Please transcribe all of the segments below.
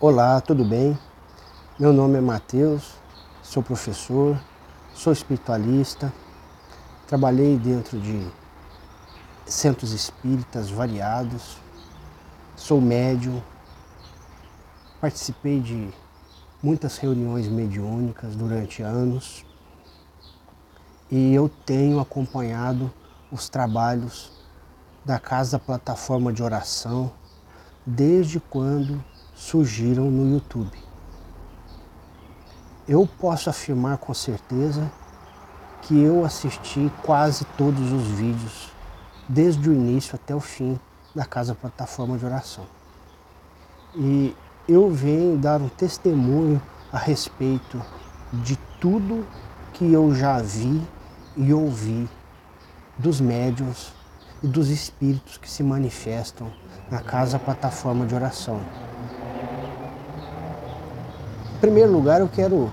Olá, tudo bem? Meu nome é Matheus, sou professor, sou espiritualista, trabalhei dentro de centros espíritas variados, sou médium, participei de muitas reuniões mediúnicas durante anos e eu tenho acompanhado os trabalhos da Casa Plataforma de Oração desde quando surgiram no YouTube. Eu posso afirmar com certeza que eu assisti quase todos os vídeos, desde o início até o fim da Casa Plataforma de Oração. E eu venho dar um testemunho a respeito de tudo que eu já vi e ouvi dos médiuns e dos espíritos que se manifestam na Casa Plataforma de Oração. Em primeiro lugar, eu quero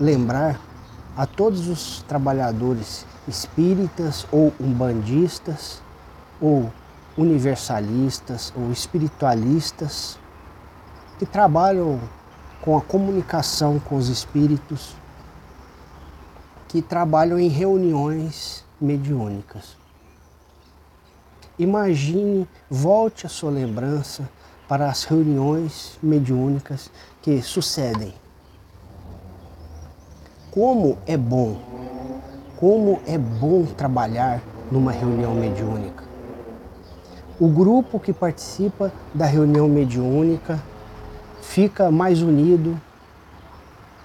lembrar a todos os trabalhadores espíritas ou umbandistas ou universalistas ou espiritualistas que trabalham com a comunicação com os espíritos, que trabalham em reuniões mediúnicas. Imagine, volte a sua lembrança para as reuniões mediúnicas que sucedem. Como é bom, como é bom trabalhar numa reunião mediúnica. O grupo que participa da reunião mediúnica fica mais unido,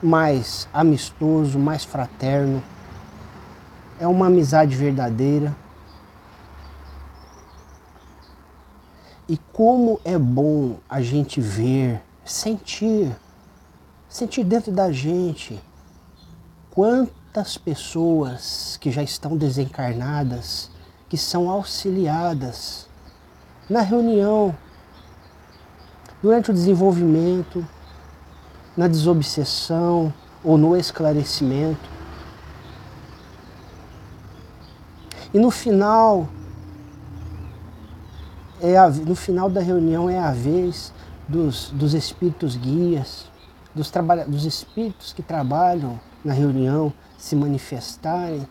mais amistoso, mais fraterno. É uma amizade verdadeira E como é bom a gente ver, sentir, sentir dentro da gente quantas pessoas que já estão desencarnadas, que são auxiliadas na reunião, durante o desenvolvimento, na desobsessão ou no esclarecimento. E no final é a, no final da reunião é a vez dos, dos espíritos guias, dos, dos espíritos que trabalham na reunião se manifestarem,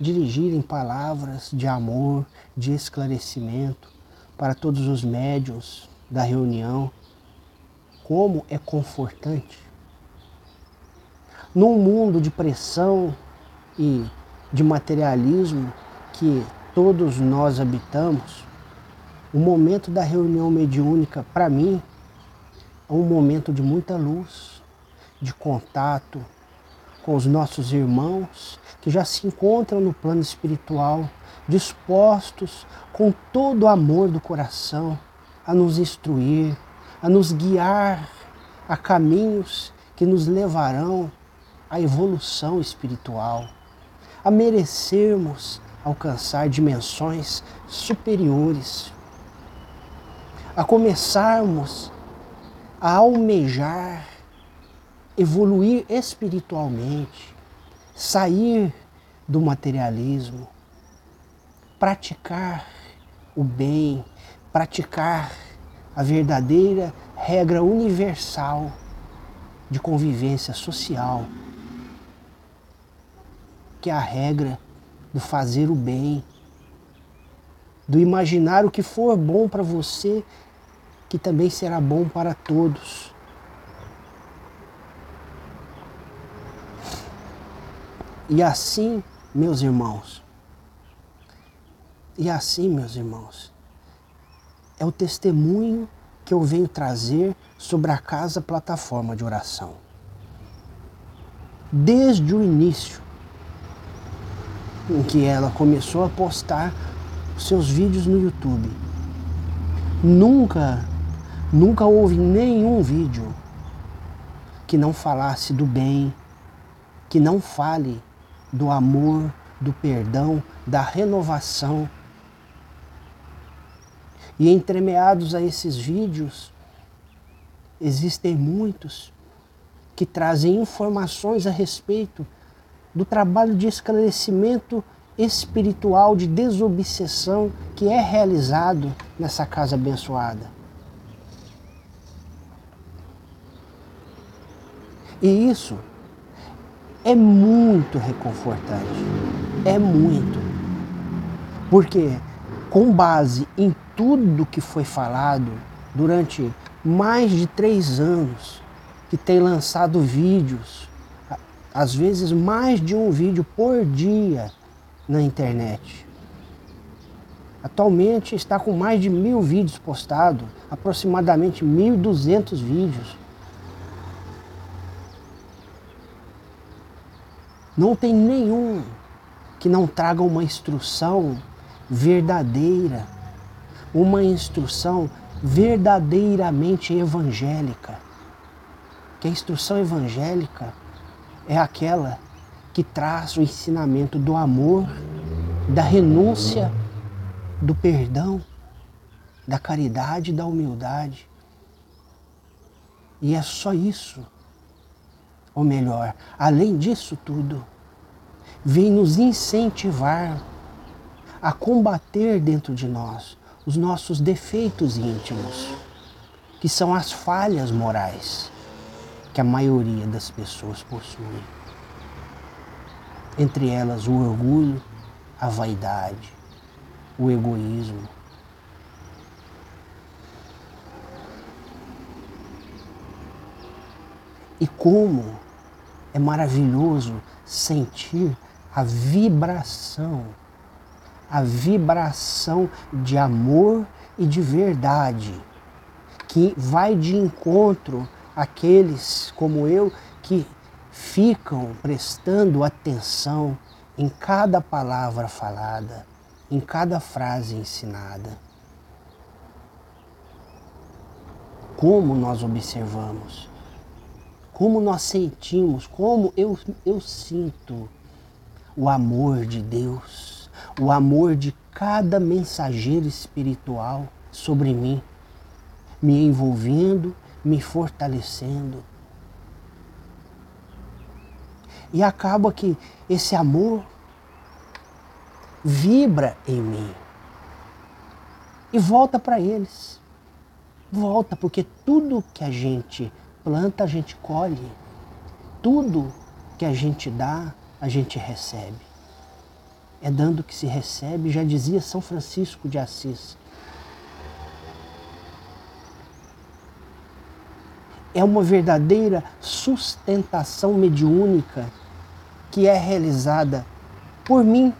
dirigirem palavras de amor, de esclarecimento para todos os médios da reunião. Como é confortante. Num mundo de pressão e de materialismo que todos nós habitamos, o momento da reunião mediúnica, para mim, é um momento de muita luz, de contato com os nossos irmãos que já se encontram no plano espiritual, dispostos com todo o amor do coração a nos instruir, a nos guiar a caminhos que nos levarão à evolução espiritual, a merecermos alcançar dimensões superiores a começarmos a almejar, evoluir espiritualmente, sair do materialismo, praticar o bem, praticar a verdadeira regra universal de convivência social, que é a regra do fazer o bem, do imaginar o que for bom para você que também será bom para todos. E assim, meus irmãos, e assim, meus irmãos, é o testemunho que eu venho trazer sobre a casa plataforma de oração. Desde o início, em que ela começou a postar seus vídeos no YouTube, nunca Nunca houve nenhum vídeo que não falasse do bem, que não fale do amor, do perdão, da renovação. E entremeados a esses vídeos, existem muitos que trazem informações a respeito do trabalho de esclarecimento espiritual, de desobsessão que é realizado nessa casa abençoada. E isso é muito reconfortante. É muito. Porque, com base em tudo que foi falado durante mais de três anos, que tem lançado vídeos, às vezes mais de um vídeo por dia na internet. Atualmente está com mais de mil vídeos postados, aproximadamente 1.200 vídeos. Não tem nenhum que não traga uma instrução verdadeira, uma instrução verdadeiramente evangélica. Que a instrução evangélica é aquela que traz o ensinamento do amor, da renúncia do perdão, da caridade da humildade. E é só isso. Ou melhor, além disso tudo, vem nos incentivar a combater dentro de nós os nossos defeitos íntimos, que são as falhas morais que a maioria das pessoas possui. Entre elas o orgulho, a vaidade, o egoísmo. E como é maravilhoso sentir a vibração, a vibração de amor e de verdade, que vai de encontro àqueles como eu que ficam prestando atenção em cada palavra falada em cada frase ensinada. Como nós observamos, como nós sentimos, como eu, eu sinto o amor de Deus, o amor de cada mensageiro espiritual sobre mim, me envolvendo, me fortalecendo. E acaba que esse amor vibra em mim. E volta para eles. Volta, porque tudo que a gente planta, a gente colhe. Tudo que a gente dá, a gente recebe. É dando que se recebe, já dizia São Francisco de Assis. É uma verdadeira sustentação mediúnica que é realizada por mim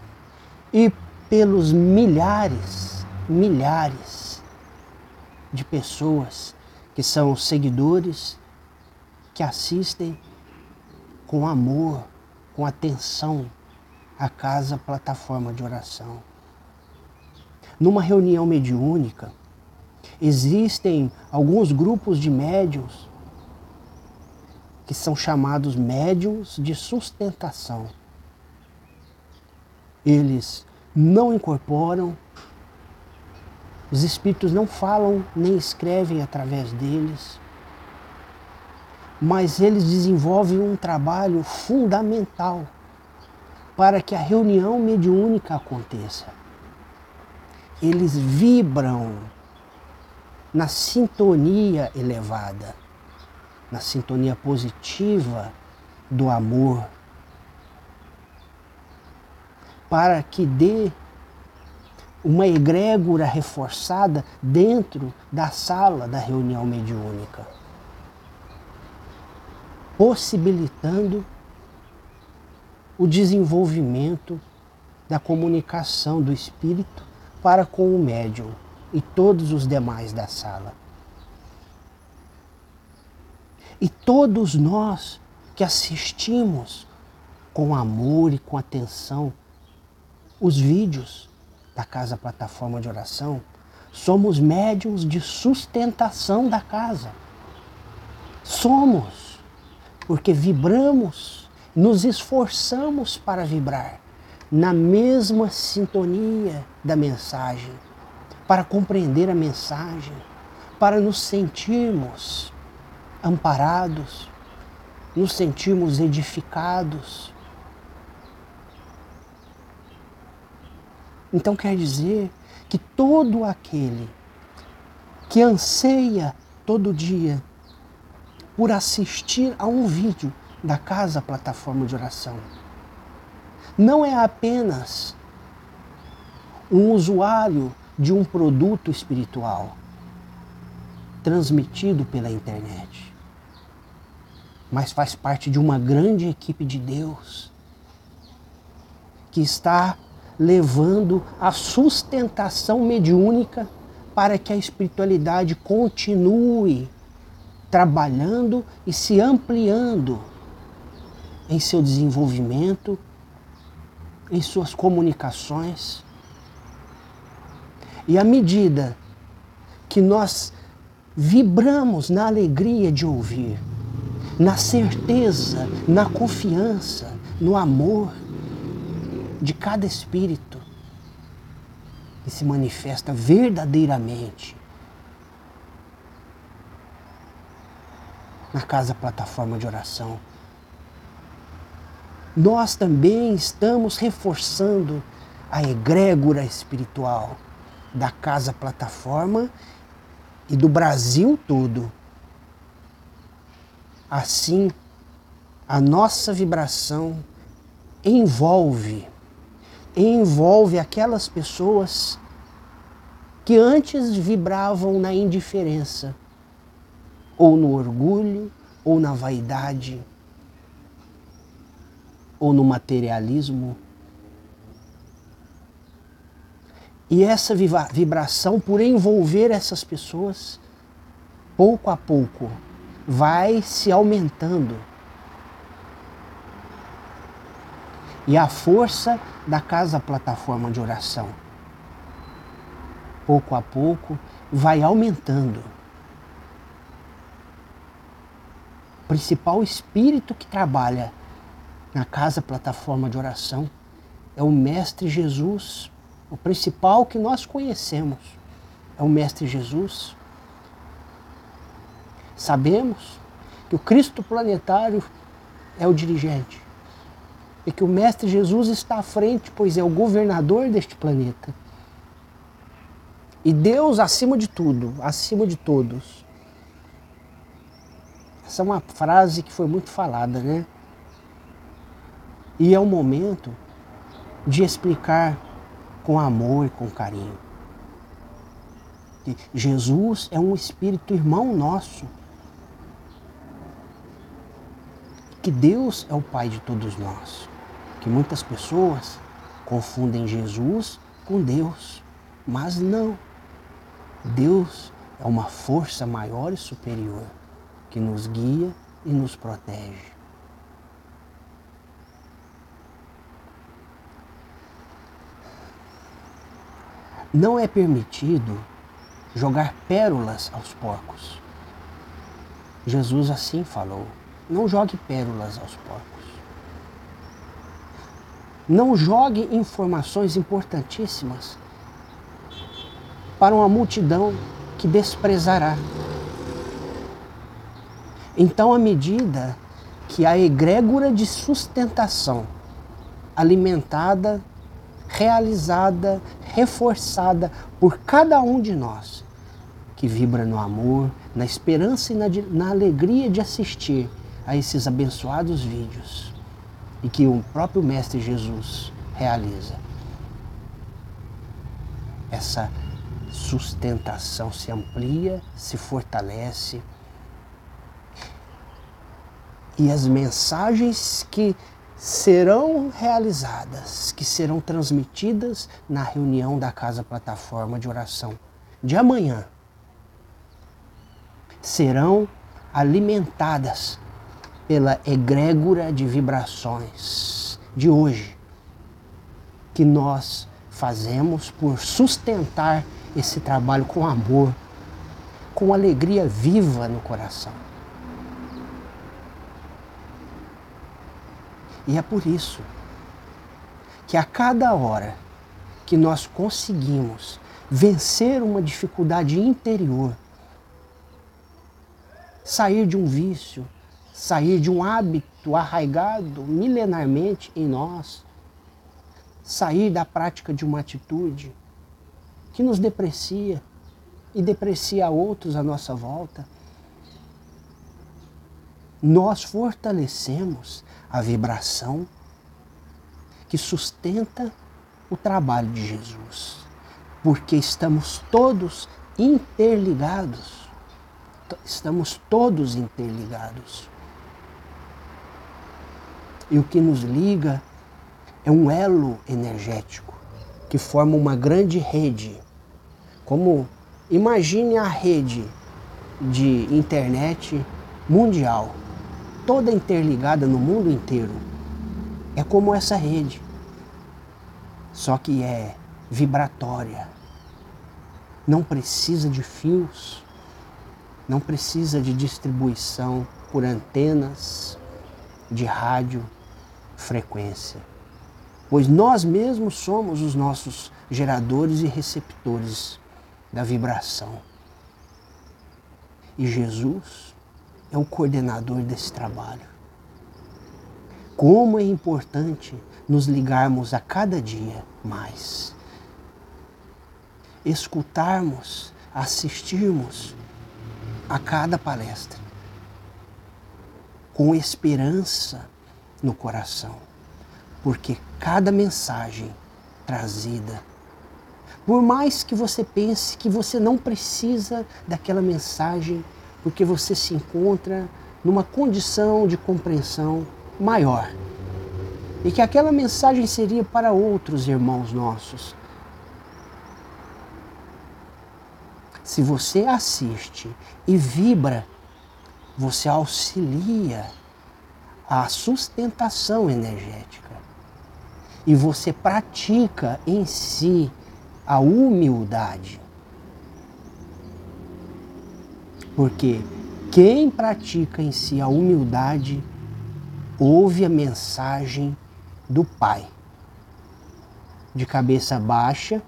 e pelos milhares, milhares de pessoas que são seguidores, que assistem com amor, com atenção à casa plataforma de oração. Numa reunião mediúnica, existem alguns grupos de médiums que são chamados médiums de sustentação eles não incorporam, os espíritos não falam nem escrevem através deles, mas eles desenvolvem um trabalho fundamental para que a reunião mediúnica aconteça. Eles vibram na sintonia elevada, na sintonia positiva do amor, para que dê uma egrégora reforçada dentro da sala da reunião mediúnica, possibilitando o desenvolvimento da comunicação do espírito para com o médium e todos os demais da sala. E todos nós que assistimos com amor e com atenção os vídeos da Casa Plataforma de Oração, somos médiums de sustentação da casa. Somos, porque vibramos, nos esforçamos para vibrar na mesma sintonia da mensagem, para compreender a mensagem, para nos sentirmos amparados, nos sentirmos edificados, Então quer dizer que todo aquele que anseia todo dia por assistir a um vídeo da casa plataforma de oração. Não é apenas um usuário de um produto espiritual transmitido pela internet, mas faz parte de uma grande equipe de Deus que está levando a sustentação mediúnica para que a espiritualidade continue trabalhando e se ampliando em seu desenvolvimento, em suas comunicações. E à medida que nós vibramos na alegria de ouvir, na certeza, na confiança, no amor de cada espírito, que se manifesta verdadeiramente na casa plataforma de oração. Nós também estamos reforçando a egrégora espiritual da casa plataforma e do Brasil todo. Assim, a nossa vibração envolve envolve aquelas pessoas que antes vibravam na indiferença, ou no orgulho, ou na vaidade, ou no materialismo. E essa vibração, por envolver essas pessoas, pouco a pouco, vai se aumentando. E a força da casa plataforma de oração, pouco a pouco, vai aumentando. O principal espírito que trabalha na casa plataforma de oração é o Mestre Jesus, o principal que nós conhecemos é o Mestre Jesus. Sabemos que o Cristo planetário é o dirigente e que o Mestre Jesus está à frente, pois é o governador deste planeta. E Deus acima de tudo, acima de todos. Essa é uma frase que foi muito falada, né? E é o momento de explicar com amor e com carinho. Que Jesus é um espírito irmão nosso. Que Deus é o Pai de todos nós. Que muitas pessoas confundem Jesus com Deus, mas não. Deus é uma força maior e superior que nos guia e nos protege. Não é permitido jogar pérolas aos porcos. Jesus assim falou: não jogue pérolas aos porcos. Não jogue informações importantíssimas para uma multidão que desprezará. Então, à medida que a egrégora de sustentação alimentada realizada, reforçada por cada um de nós, que vibra no amor, na esperança e na, na alegria de assistir a esses abençoados vídeos e que o próprio Mestre Jesus realiza. Essa sustentação se amplia, se fortalece. E as mensagens que serão realizadas, que serão transmitidas na reunião da Casa Plataforma de Oração de amanhã, serão alimentadas pela egrégora de vibrações de hoje, que nós fazemos por sustentar esse trabalho com amor, com alegria viva no coração. E é por isso que a cada hora que nós conseguimos vencer uma dificuldade interior, sair de um vício, sair de um hábito arraigado milenarmente em nós, sair da prática de uma atitude que nos deprecia e deprecia outros à nossa volta. Nós fortalecemos a vibração que sustenta o trabalho de Jesus, porque estamos todos interligados. Estamos todos interligados. E o que nos liga é um elo energético que forma uma grande rede. Como imagine a rede de internet mundial, toda interligada no mundo inteiro. É como essa rede, só que é vibratória. Não precisa de fios, não precisa de distribuição por antenas de rádio frequência, pois nós mesmos somos os nossos geradores e receptores da vibração. E Jesus é o coordenador desse trabalho. Como é importante nos ligarmos a cada dia mais. Escutarmos, assistirmos a cada palestra com esperança no coração, porque cada mensagem trazida, por mais que você pense que você não precisa daquela mensagem, porque você se encontra numa condição de compreensão maior. E que aquela mensagem seria para outros irmãos nossos. Se você assiste e vibra, você auxilia a sustentação energética. E você pratica em si a humildade. Porque quem pratica em si a humildade ouve a mensagem do Pai. De cabeça baixa,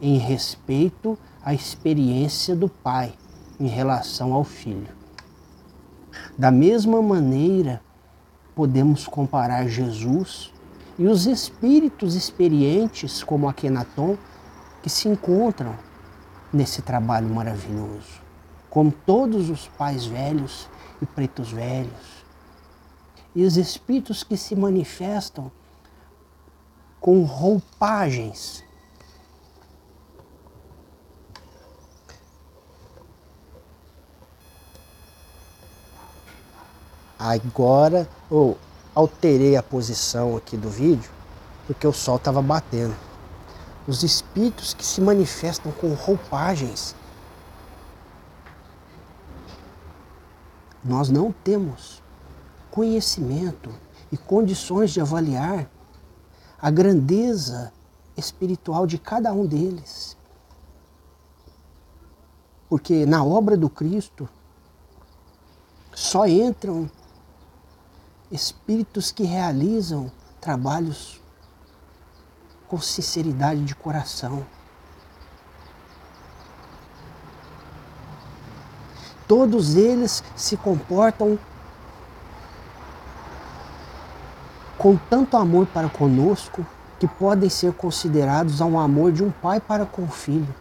em respeito à experiência do Pai em relação ao Filho. Da mesma maneira, podemos comparar Jesus e os espíritos experientes, como Akenaton, que se encontram nesse trabalho maravilhoso, como todos os pais velhos e pretos velhos, e os espíritos que se manifestam com roupagens. Agora eu alterei a posição aqui do vídeo porque o sol estava batendo. Os espíritos que se manifestam com roupagens. Nós não temos conhecimento e condições de avaliar a grandeza espiritual de cada um deles. Porque na obra do Cristo só entram espíritos que realizam trabalhos com sinceridade de coração. Todos eles se comportam com tanto amor para conosco que podem ser considerados a um amor de um pai para com o filho.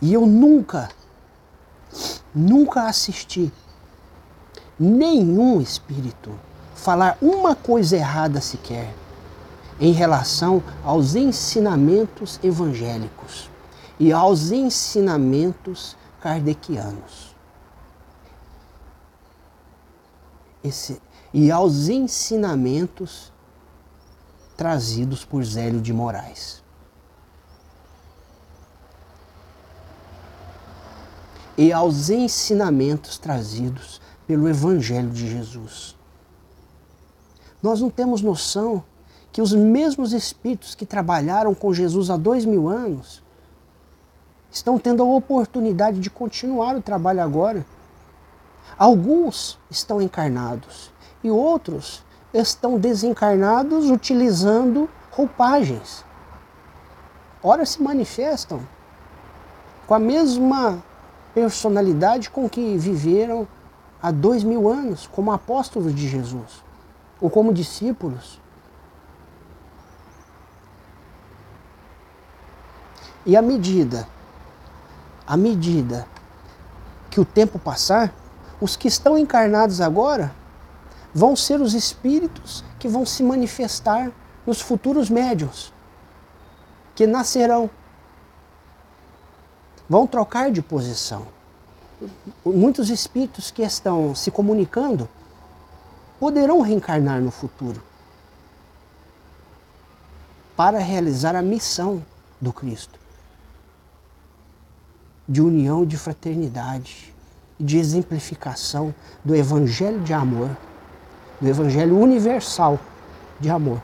E eu nunca, nunca assisti nenhum espírito falar uma coisa errada sequer em relação aos ensinamentos evangélicos e aos ensinamentos kardecianos. esse, e aos ensinamentos trazidos por Zélio de Moraes. E aos ensinamentos trazidos pelo Evangelho de Jesus. Nós não temos noção que os mesmos espíritos que trabalharam com Jesus há dois mil anos estão tendo a oportunidade de continuar o trabalho agora Alguns estão encarnados e outros estão desencarnados utilizando roupagens. Ora se manifestam com a mesma personalidade com que viveram há dois mil anos, como apóstolos de Jesus, ou como discípulos. E à medida, à medida que o tempo passar, os que estão encarnados agora vão ser os espíritos que vão se manifestar nos futuros médios, que nascerão. Vão trocar de posição. Muitos espíritos que estão se comunicando poderão reencarnar no futuro para realizar a missão do Cristo de união de fraternidade de exemplificação do Evangelho de amor, do Evangelho universal de amor.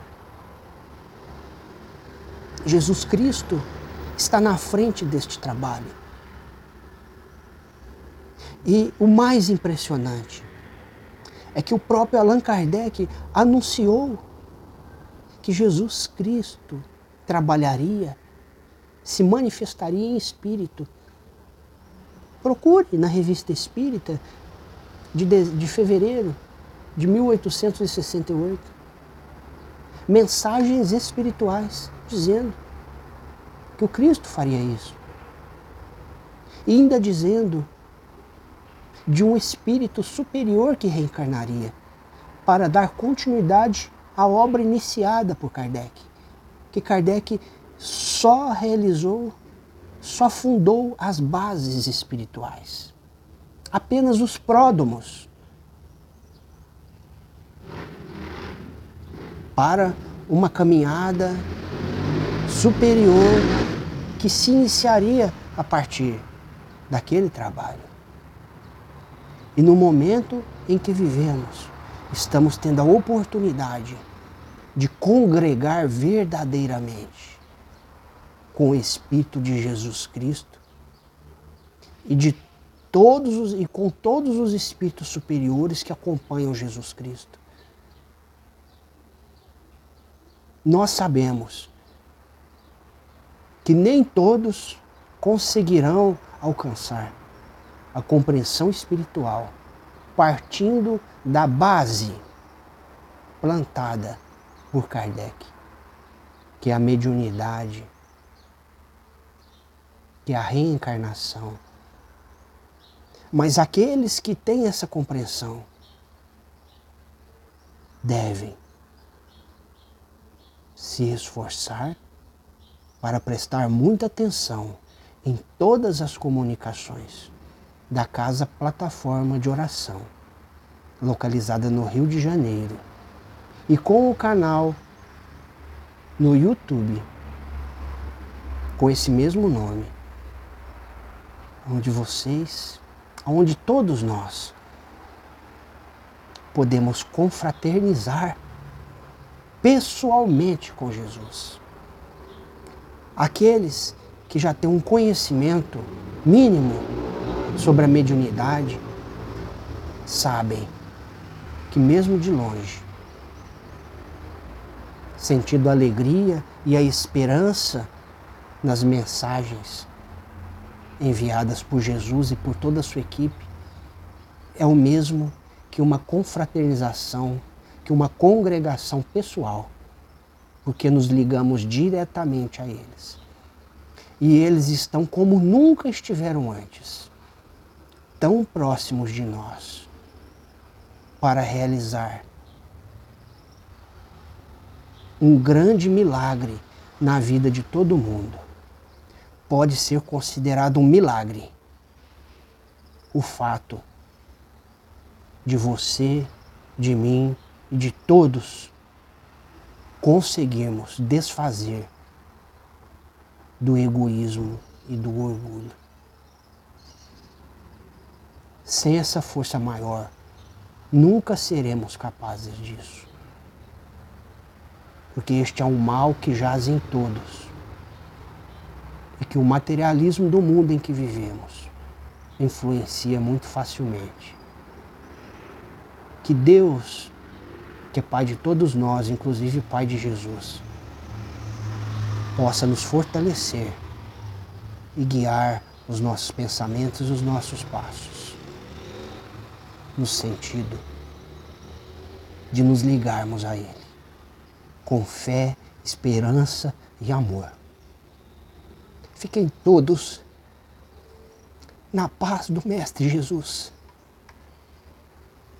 Jesus Cristo está na frente deste trabalho. E o mais impressionante é que o próprio Allan Kardec anunciou que Jesus Cristo trabalharia, se manifestaria em espírito. Procure na revista Espírita de, de, de fevereiro de 1868 mensagens espirituais dizendo que o Cristo faria isso. E ainda dizendo de um espírito superior que reencarnaria para dar continuidade à obra iniciada por Kardec. Que Kardec só realizou, só fundou as bases espirituais. Apenas os pródomos para uma caminhada superior que se iniciaria a partir daquele trabalho. E no momento em que vivemos, estamos tendo a oportunidade de congregar verdadeiramente com o Espírito de Jesus Cristo e de todos os, e com todos os espíritos superiores que acompanham Jesus Cristo. Nós sabemos que nem todos conseguirão alcançar a compreensão espiritual, partindo da base plantada por Kardec, que é a mediunidade, que é a reencarnação. Mas aqueles que têm essa compreensão devem se esforçar para prestar muita atenção em todas as comunicações da Casa Plataforma de Oração, localizada no Rio de Janeiro, e com o canal no YouTube com esse mesmo nome, onde vocês, onde todos nós podemos confraternizar pessoalmente com Jesus. Aqueles que já têm um conhecimento mínimo sobre a mediunidade sabem que, mesmo de longe, sentindo a alegria e a esperança nas mensagens enviadas por Jesus e por toda a sua equipe, é o mesmo que uma confraternização, que uma congregação pessoal, porque nos ligamos diretamente a eles. E eles estão como nunca estiveram antes tão próximos de nós para realizar um grande milagre na vida de todo mundo. Pode ser considerado um milagre o fato de você, de mim e de todos conseguirmos desfazer do egoísmo e do orgulho. Sem essa força maior, nunca seremos capazes disso. Porque este é um mal que jaz em todos. E que o materialismo do mundo em que vivemos influencia muito facilmente. Que Deus, que é Pai de todos nós, inclusive Pai de Jesus, possa nos fortalecer e guiar os nossos pensamentos e os nossos passos no sentido de nos ligarmos a Ele com fé, esperança e amor. Fiquem todos na paz do Mestre Jesus.